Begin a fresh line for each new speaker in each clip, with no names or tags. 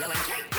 yelling,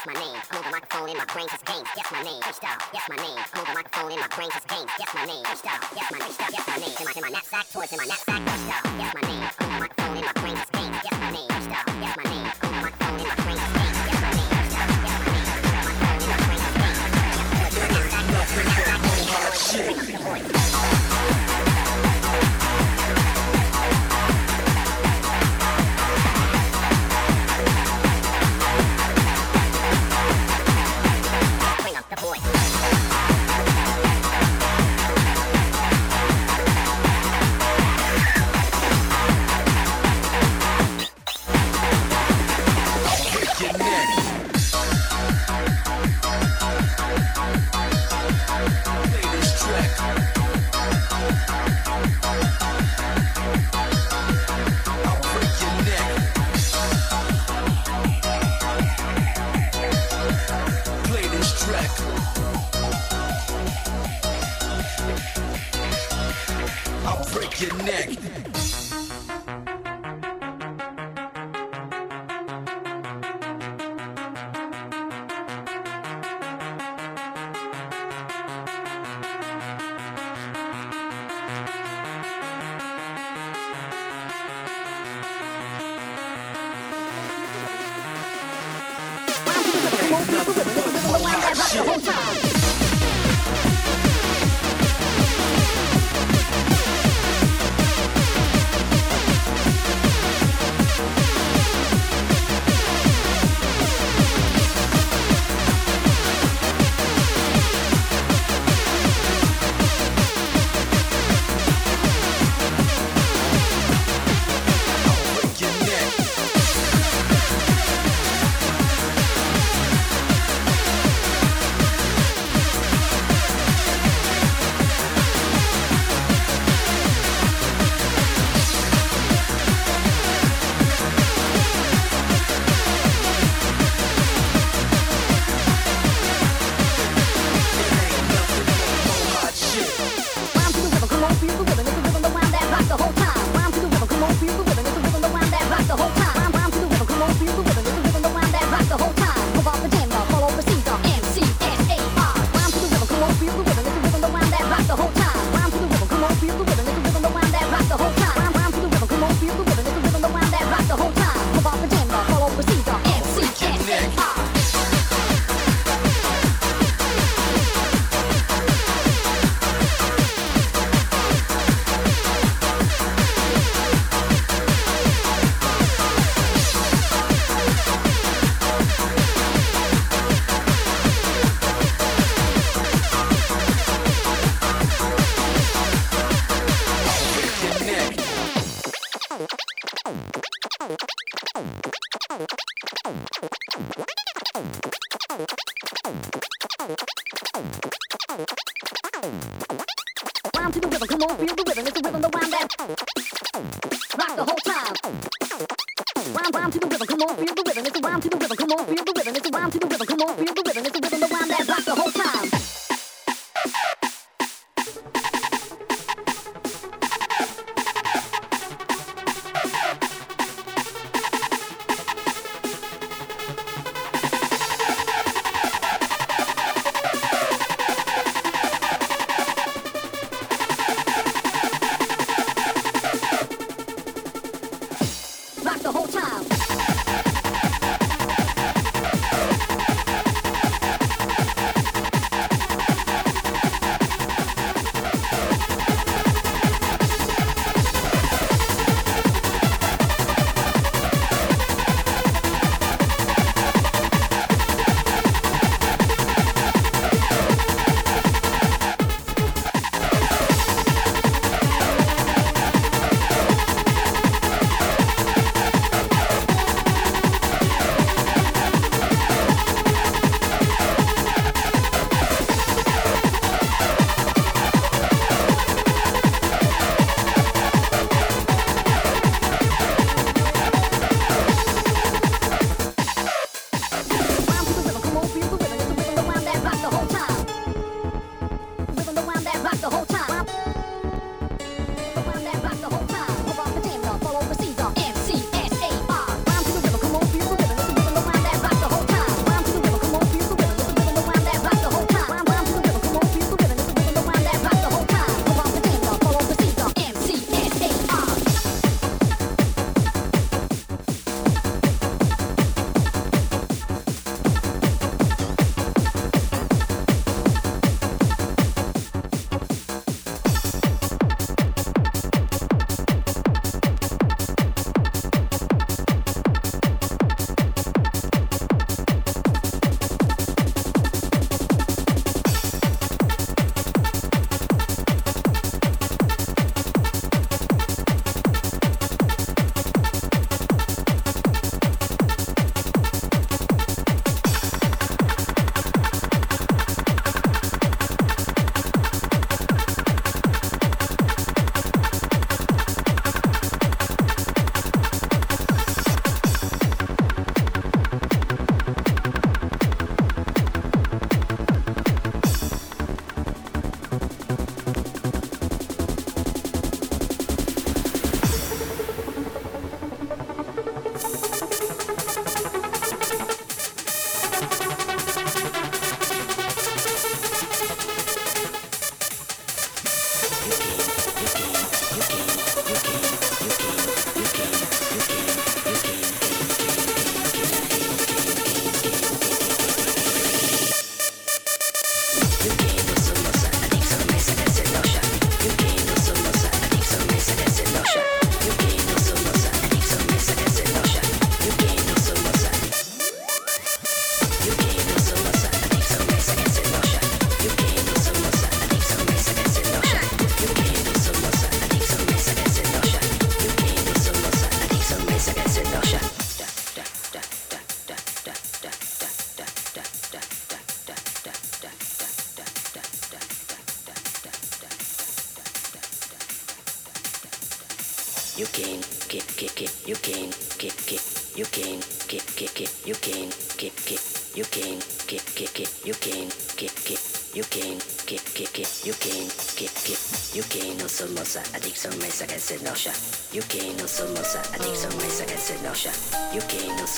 yes my name. Move the microphone in my brain just games, yes my name. H style, yes my name. Move the microphone in my brain just games, yes my name. H style, yes my name. Yes my name. In my in my knapsack, towards in my
knapsack. H style. Connect.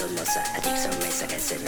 I think ça, addiction, mais ça, qu'elle s'est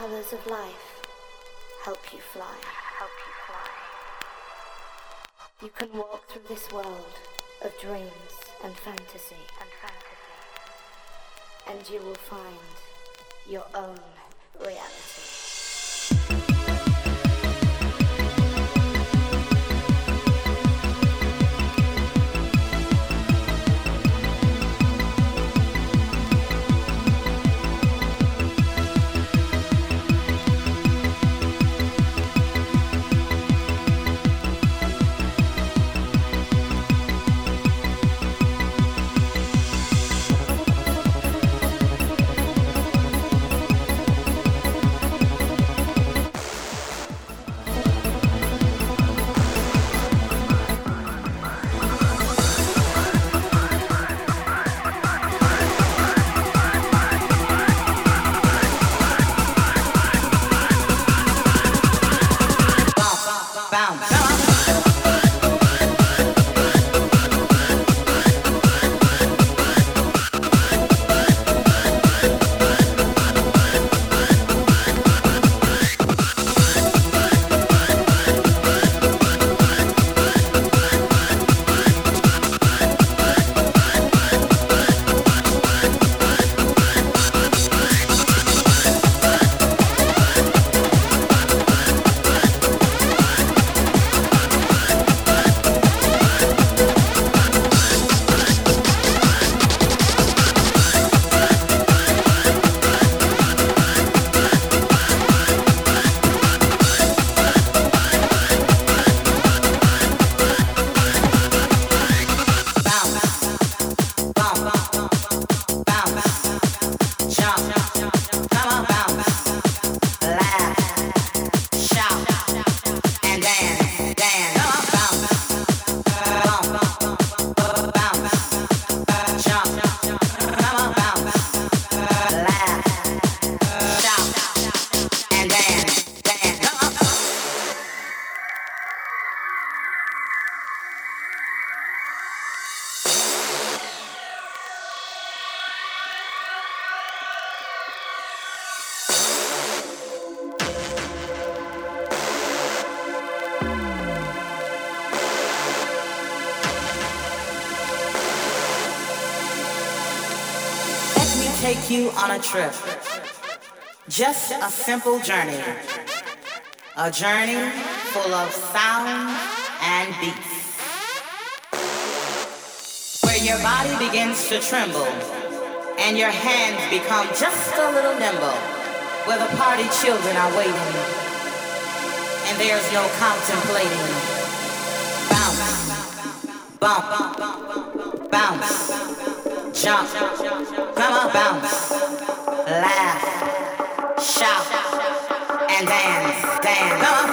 colors of life help you fly. Help you fly. You can walk through this world of dreams and fantasy. And fantasy. And you will find your own
you on a trip. Just a simple journey. A journey full of sound and beats. Where your body begins to tremble and your hands become just a little nimble. Where the party children are waiting and there's no contemplating. Bounce, bump, bounce, jump, on, bounce, laugh, shout, and dance, dance, come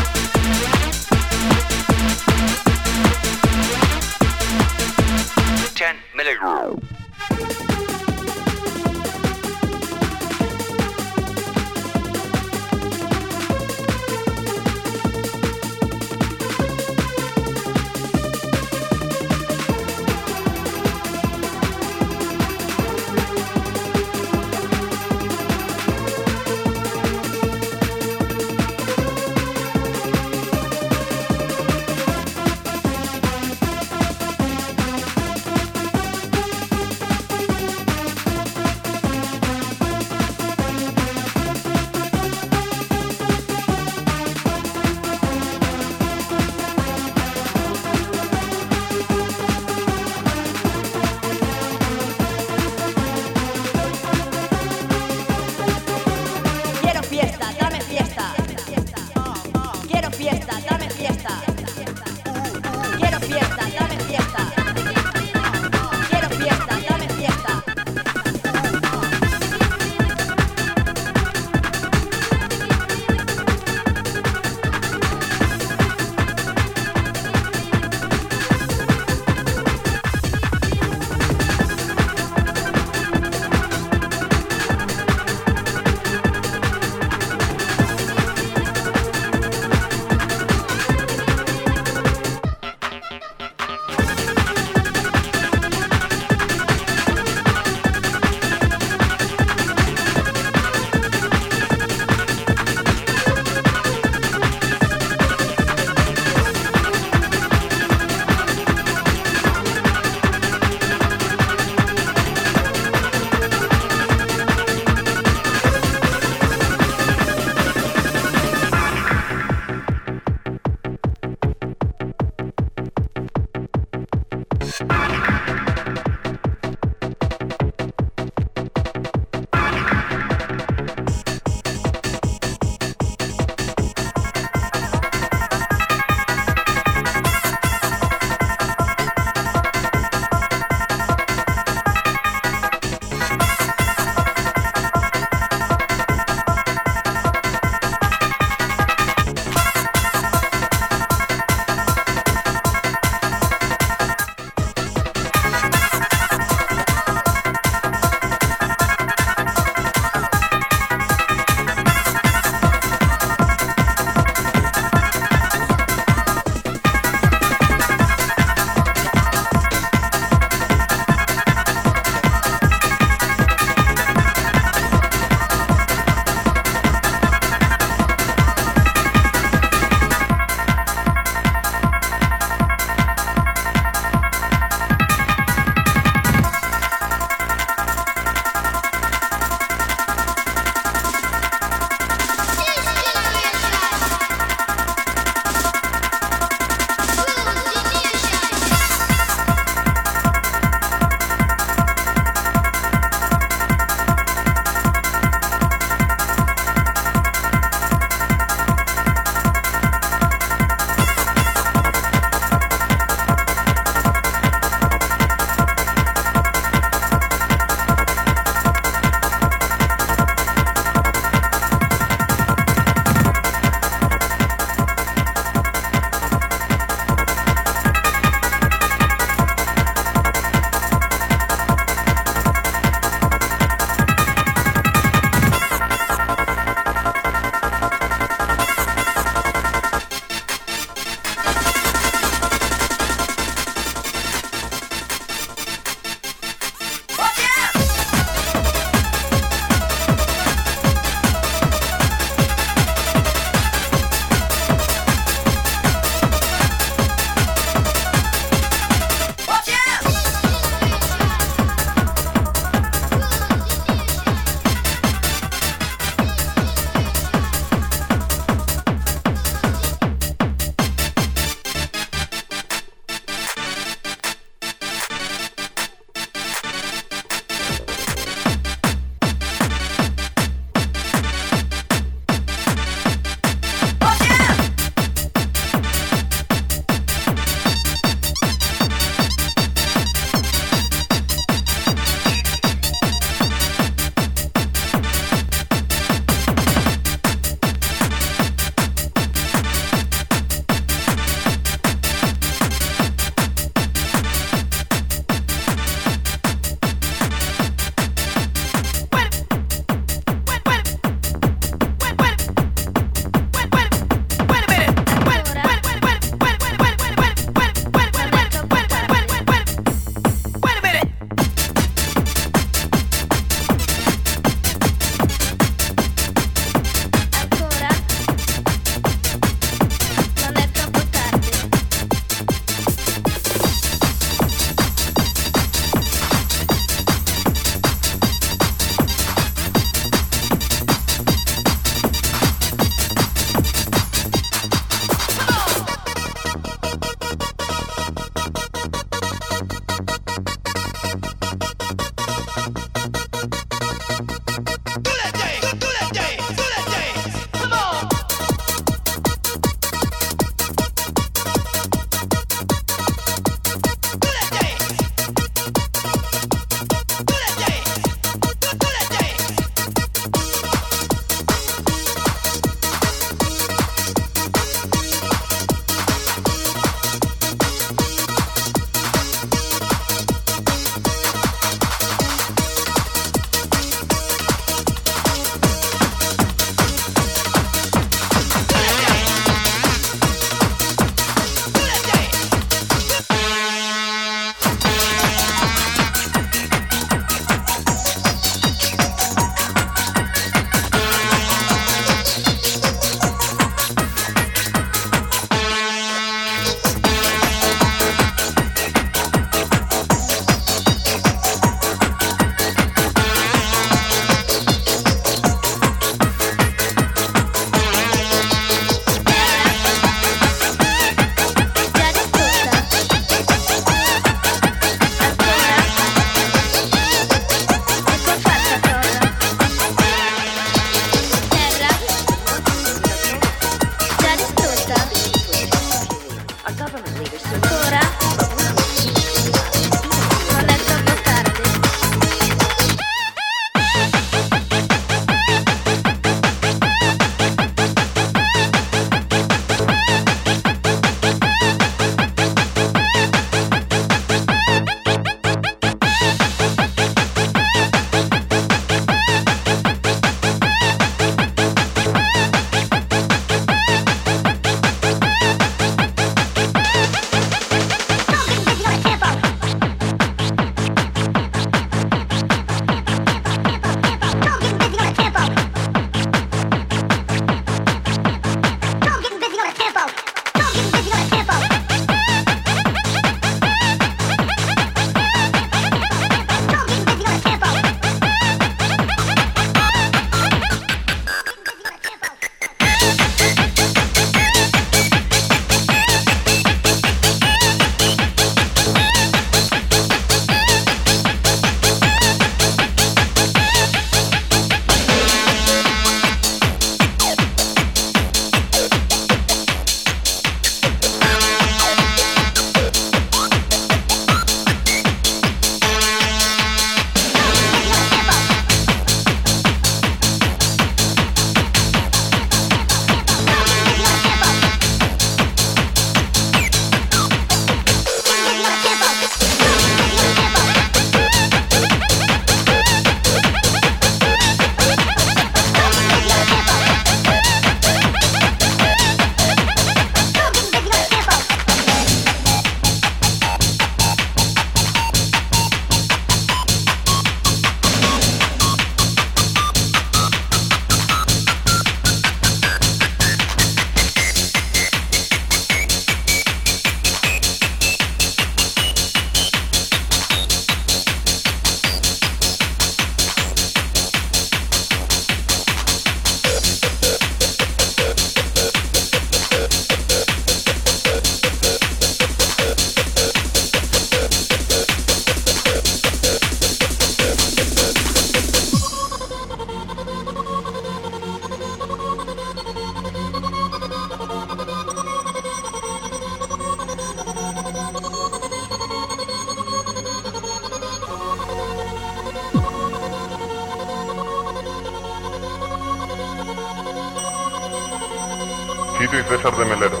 Chito y César de Melero,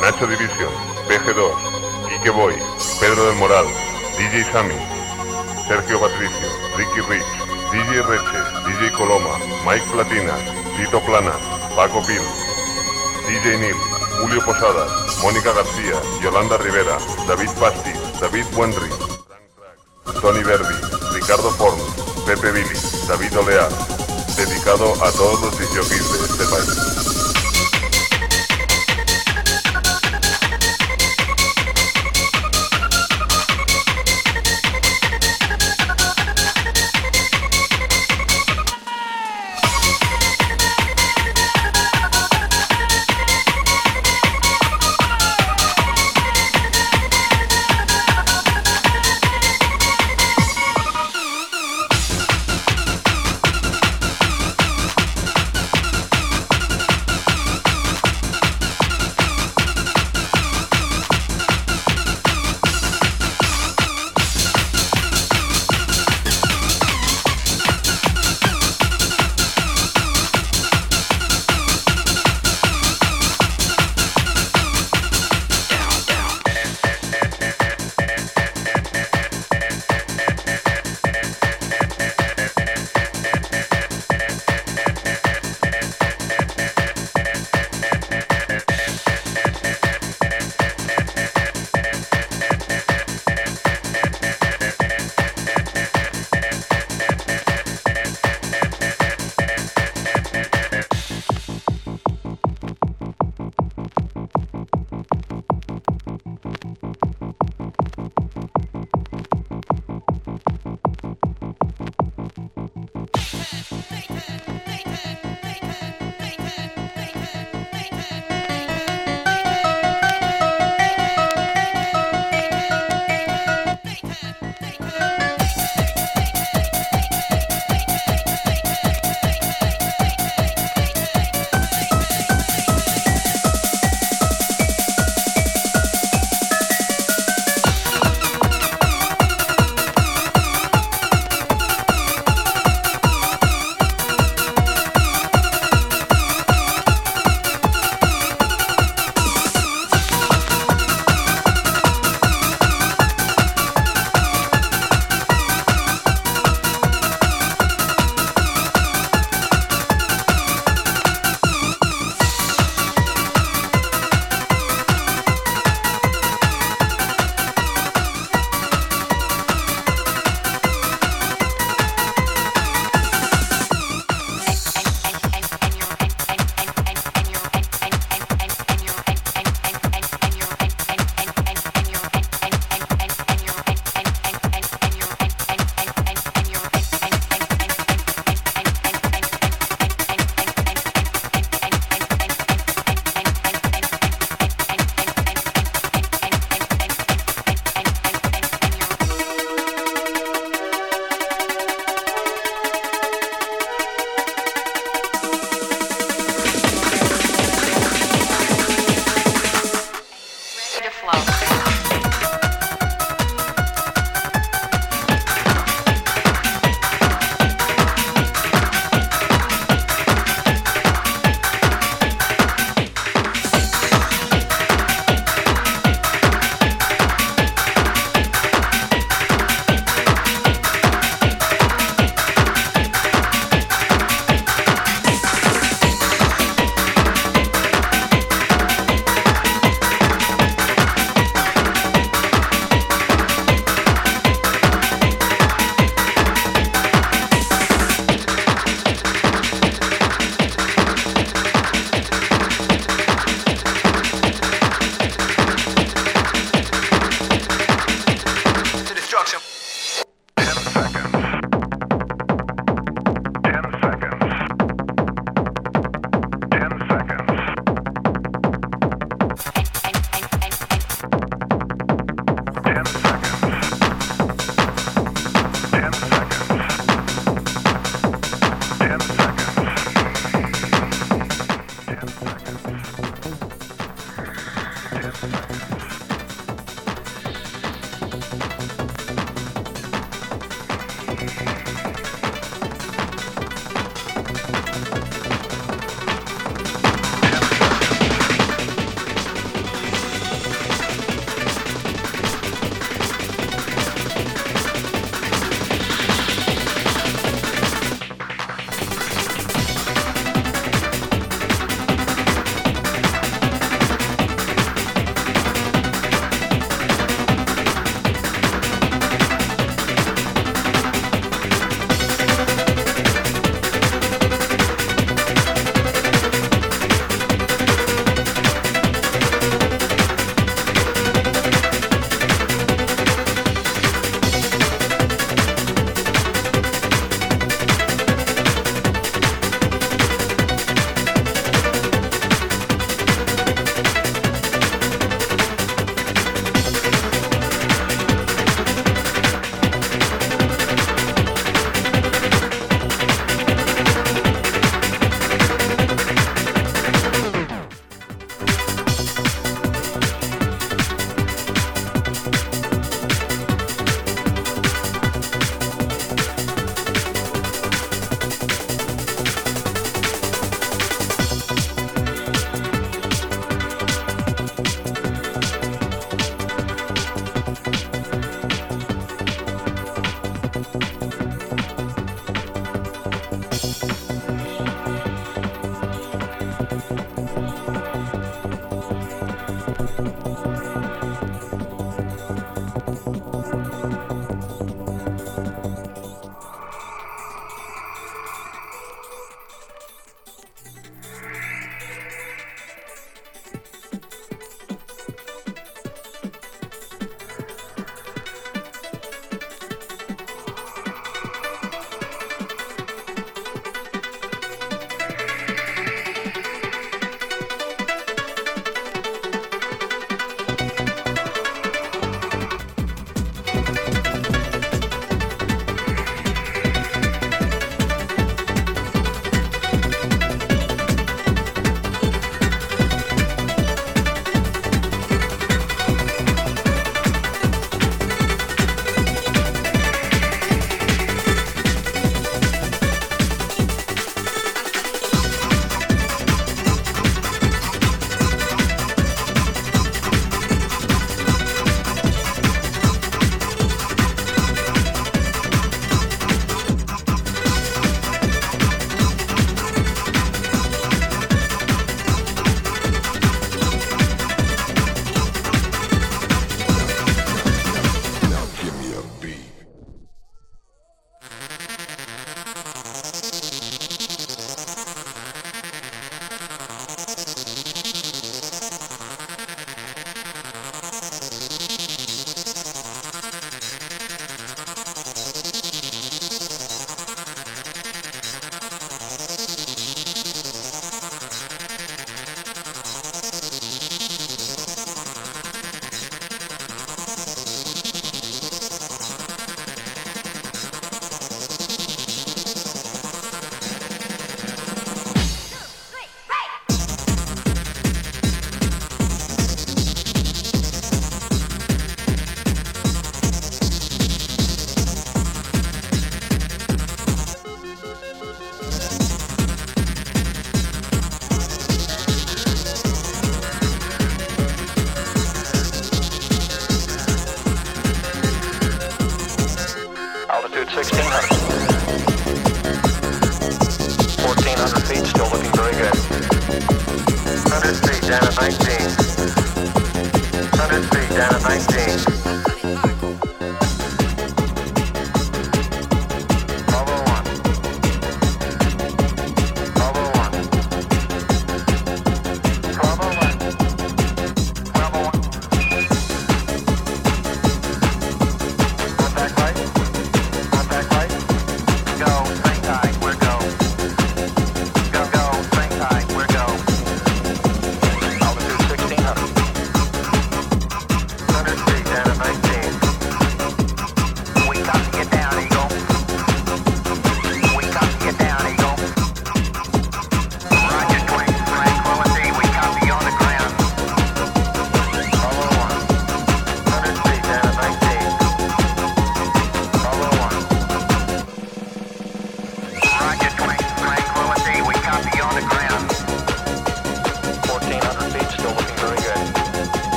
Nacho Division, PG2, Quique Boy, Pedro del Moral, DJ Sammy, Sergio Patricio, Ricky Rich, DJ Reche, DJ Coloma, Mike Platina, Tito Plana, Paco Pil, DJ Neil, Julio Posadas, Mónica García, Yolanda Rivera, David Pasti, David Wenry, Tony Verdi, Ricardo Forn, Pepe Billy, David Olear, dedicado a todos los disjockeys de este país.